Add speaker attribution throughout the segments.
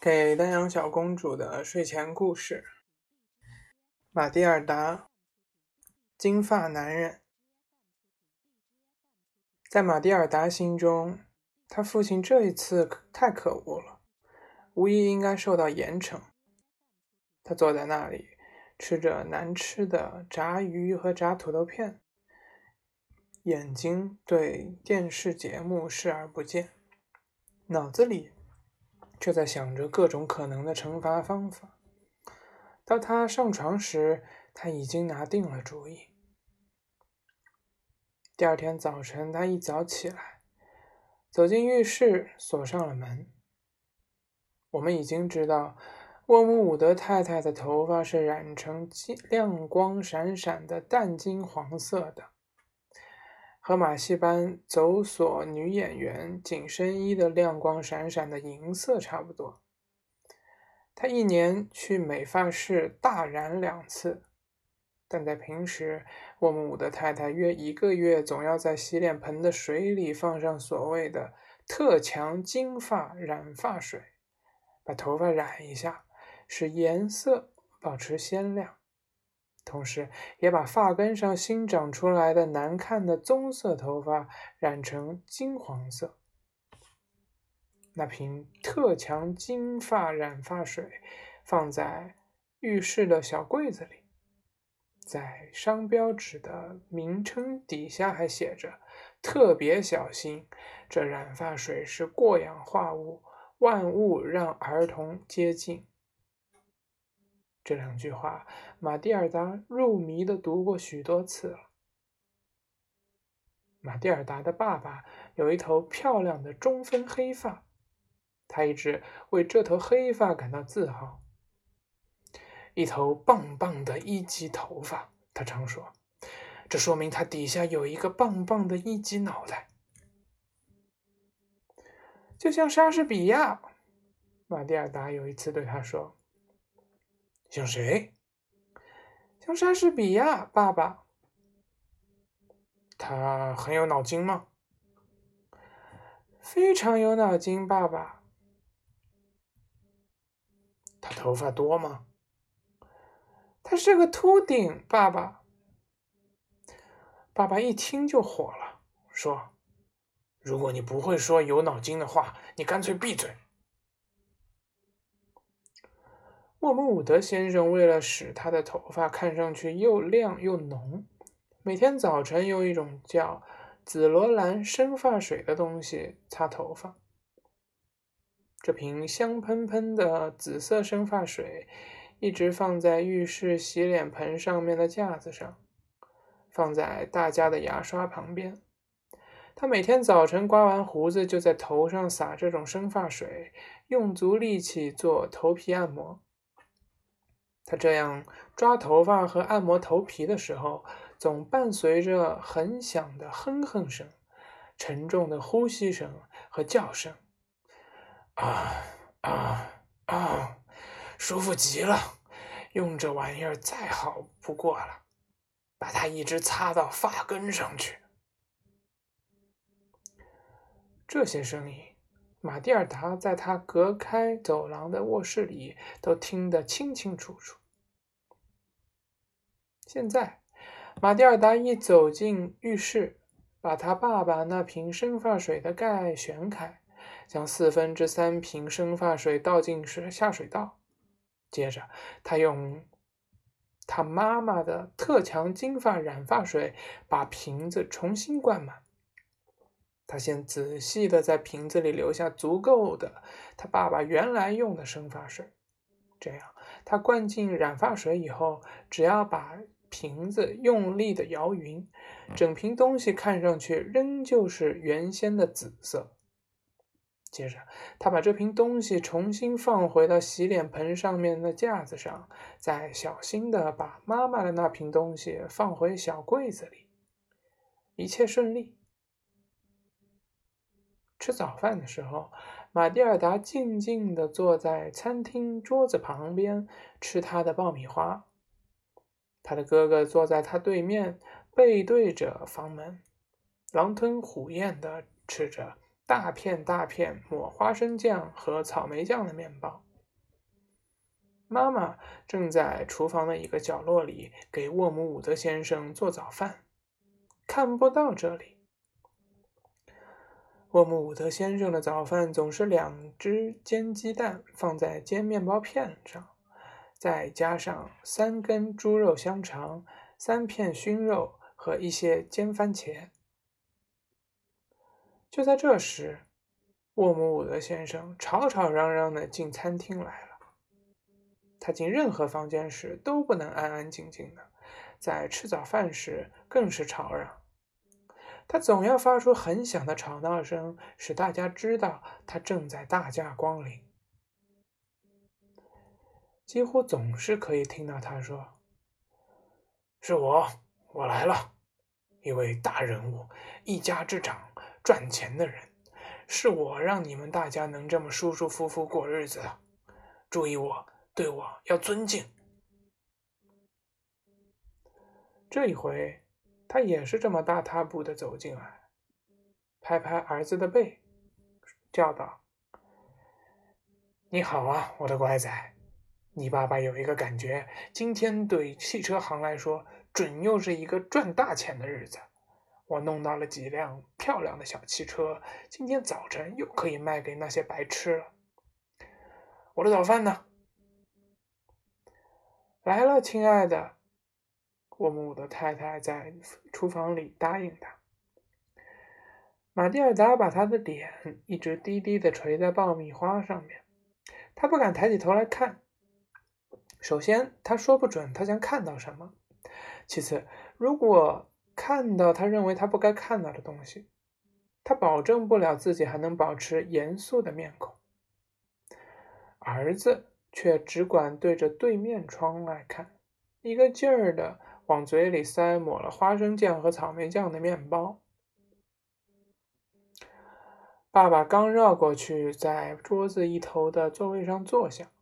Speaker 1: 给丹阳小公主的睡前故事：马蒂尔达，金发男人。在马蒂尔达心中，他父亲这一次太可恶了，无疑应该受到严惩。他坐在那里，吃着难吃的炸鱼和炸土豆片，眼睛对电视节目视而不见，脑子里。却在想着各种可能的惩罚方法。到他上床时，他已经拿定了主意。第二天早晨，他一早起来，走进浴室，锁上了门。我们已经知道，沃姆伍德太太的头发是染成金亮光闪闪的淡金黄色的。和马戏班走索女演员紧身衣的亮光闪闪的银色差不多。她一年去美发室大染两次，但在平时，沃姆伍德太太约一个月总要在洗脸盆的水里放上所谓的特强金发染发水，把头发染一下，使颜色保持鲜亮。同时，也把发根上新长出来的难看的棕色头发染成金黄色。那瓶特强金发染发水放在浴室的小柜子里，在商标纸的名称底下还写着：“特别小心，这染发水是过氧化物，万物让儿童接近。”这两句话，马蒂尔达入迷的读过许多次了。马蒂尔达的爸爸有一头漂亮的中分黑发，他一直为这头黑发感到自豪。一头棒棒的一级头发，他常说，这说明他底下有一个棒棒的一级脑袋，就像莎士比亚。马蒂尔达有一次对他说。像谁？像莎士比亚，爸爸。他很有脑筋吗？非常有脑筋，爸爸。他头发多吗？他是个秃顶，爸爸。爸爸一听就火了，说：“如果你不会说有脑筋的话，你干脆闭嘴。”莫鲁伍德先生为了使他的头发看上去又亮又浓，每天早晨用一种叫紫罗兰生发水的东西擦头发。这瓶香喷喷的紫色生发水一直放在浴室洗脸盆上面的架子上，放在大家的牙刷旁边。他每天早晨刮完胡子，就在头上撒这种生发水，用足力气做头皮按摩。他这样抓头发和按摩头皮的时候，总伴随着很响的哼哼声、沉重的呼吸声和叫声。啊啊啊！舒服极了，用这玩意儿再好不过了。把它一直擦到发根上去。这些声音，马蒂尔达在他隔开走廊的卧室里都听得清清楚楚。现在，马蒂尔达一走进浴室，把他爸爸那瓶生发水的盖旋开，将四分之三瓶生发水倒进水下水道。接着，他用他妈妈的特强金发染发水把瓶子重新灌满。他先仔细的在瓶子里留下足够的他爸爸原来用的生发水，这样他灌进染发水以后，只要把瓶子用力的摇匀，整瓶东西看上去仍旧是原先的紫色。接着，他把这瓶东西重新放回到洗脸盆上面的架子上，再小心的把妈妈的那瓶东西放回小柜子里。一切顺利。吃早饭的时候，马蒂尔达静静的坐在餐厅桌子旁边吃他的爆米花。他的哥哥坐在他对面，背对着房门，狼吞虎咽地吃着大片大片抹花生酱和草莓酱的面包。妈妈正在厨房的一个角落里给沃姆伍德先生做早饭，看不到这里。沃姆伍德先生的早饭总是两只煎鸡蛋放在煎面包片上，再加上三根猪肉香肠、三片熏肉和一些煎番茄。就在这时，沃姆伍德先生吵吵嚷嚷的进餐厅来了。他进任何房间时都不能安安静静的，在吃早饭时更是吵嚷。他总要发出很响的吵闹声，使大家知道他正在大驾光临。几乎总是可以听到他说：“是我，我来了，一位大人物，一家之长，赚钱的人，是我让你们大家能这么舒舒服服过日子。注意我，对我要尊敬。”这一回。他也是这么大踏步的走进来，拍拍儿子的背，叫道：“你好啊，我的乖仔！你爸爸有一个感觉，今天对汽车行来说，准又是一个赚大钱的日子。我弄到了几辆漂亮的小汽车，今天早晨又可以卖给那些白痴了。我的早饭呢？来了，亲爱的。”沃姆的太太在厨房里答应他。玛蒂尔达把他的脸一直低低的垂在爆米花上面，他不敢抬起头来看。首先，他说不准他将看到什么；其次，如果看到他认为他不该看到的东西，他保证不了自己还能保持严肃的面孔。儿子却只管对着对面窗外看，一个劲儿的。往嘴里塞抹了花生酱和草莓酱的面包。爸爸刚绕过去，在桌子一头的座位上坐下，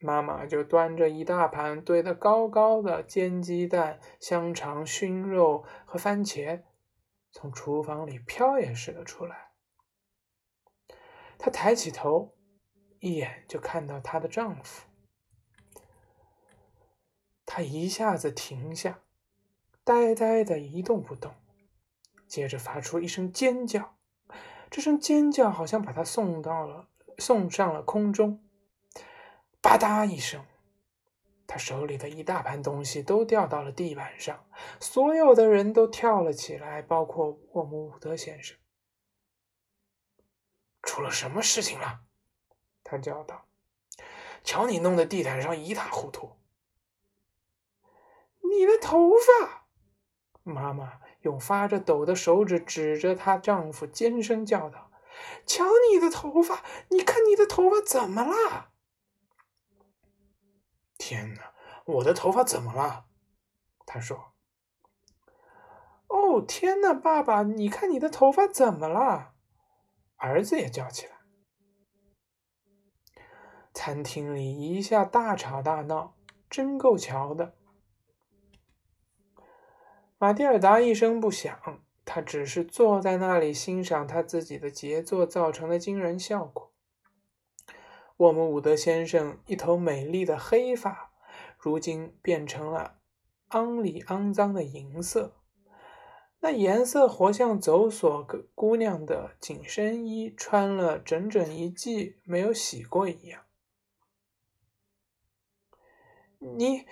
Speaker 1: 妈妈就端着一大盘堆得高高的煎鸡蛋、香肠、熏肉和番茄，从厨房里飘也似的出来。她抬起头，一眼就看到她的丈夫，她一下子停下。呆呆的一动不动，接着发出一声尖叫，这声尖叫好像把他送到了送上了空中。吧嗒一声，他手里的一大盘东西都掉到了地板上，所有的人都跳了起来，包括沃姆伍德先生。出了什么事情了？他叫道：“瞧你弄得地毯上一塌糊涂！你的头发！”妈妈用发着抖的手指指着她丈夫，尖声叫道：“瞧你的头发！你看你的头发怎么了？”天哪，我的头发怎么了？他说：“哦，天哪，爸爸，你看你的头发怎么了？”儿子也叫起来。餐厅里一下大吵大闹，真够瞧的。马蒂尔达一声不响，他只是坐在那里欣赏他自己的杰作造成的惊人效果。我们伍德先生一头美丽的黑发，如今变成了肮里肮脏的银色，那颜色活像走索姑娘的紧身衣穿了整整一季没有洗过一样。你，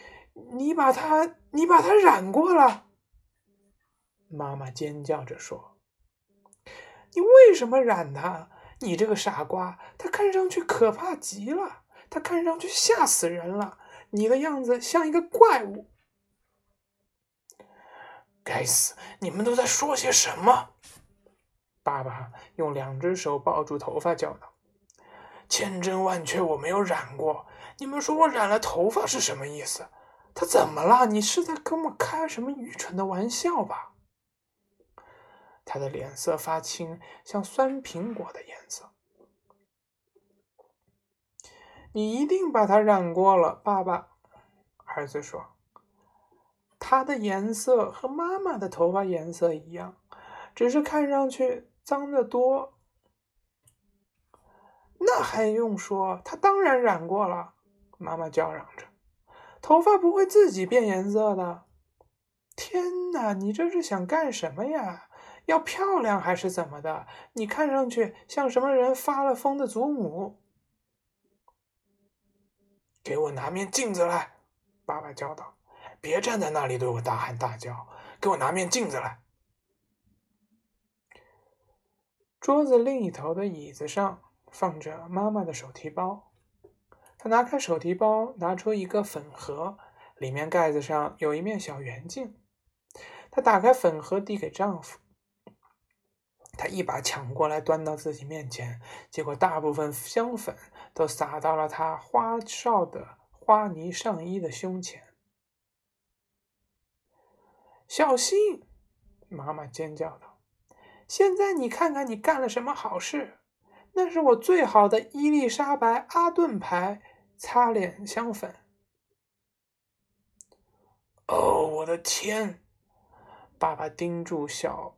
Speaker 1: 你把它，你把它染过了。妈妈尖叫着说：“你为什么染它？你这个傻瓜！他看上去可怕极了，他看上去吓死人了。你的样子像一个怪物。”该死！你们都在说些什么？爸爸用两只手抱住头发叫道：“千真万确，我没有染过。你们说我染了头发是什么意思？他怎么了？你是在跟我开什么愚蠢的玩笑吧？”他的脸色发青，像酸苹果的颜色。你一定把它染过了，爸爸。儿子说：“它的颜色和妈妈的头发颜色一样，只是看上去脏得多。”那还用说？他当然染过了。妈妈叫嚷着：“头发不会自己变颜色的。”天哪，你这是想干什么呀？要漂亮还是怎么的？你看上去像什么人发了疯的祖母。给我拿面镜子来！爸爸叫道：“别站在那里对我大喊大叫，给我拿面镜子来！”桌子另一头的椅子上放着妈妈的手提包。他拿开手提包，拿出一个粉盒，里面盖子上有一面小圆镜。他打开粉盒，递给丈夫。他一把抢过来，端到自己面前，结果大部分香粉都洒到了他花哨的花呢上衣的胸前。小心！妈妈尖叫道：“现在你看看，你干了什么好事？那是我最好的伊丽莎白阿顿牌擦脸香粉。”哦，我的天！爸爸盯住小。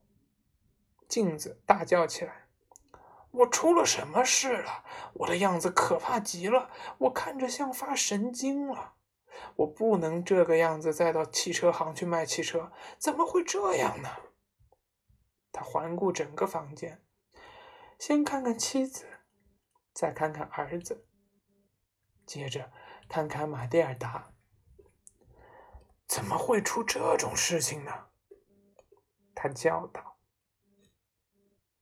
Speaker 1: 镜子大叫起来：“我出了什么事了？我的样子可怕极了，我看着像发神经了。我不能这个样子再到汽车行去卖汽车，怎么会这样呢？”他环顾整个房间，先看看妻子，再看看儿子，接着看看马蒂尔达。怎么会出这种事情呢？他叫道。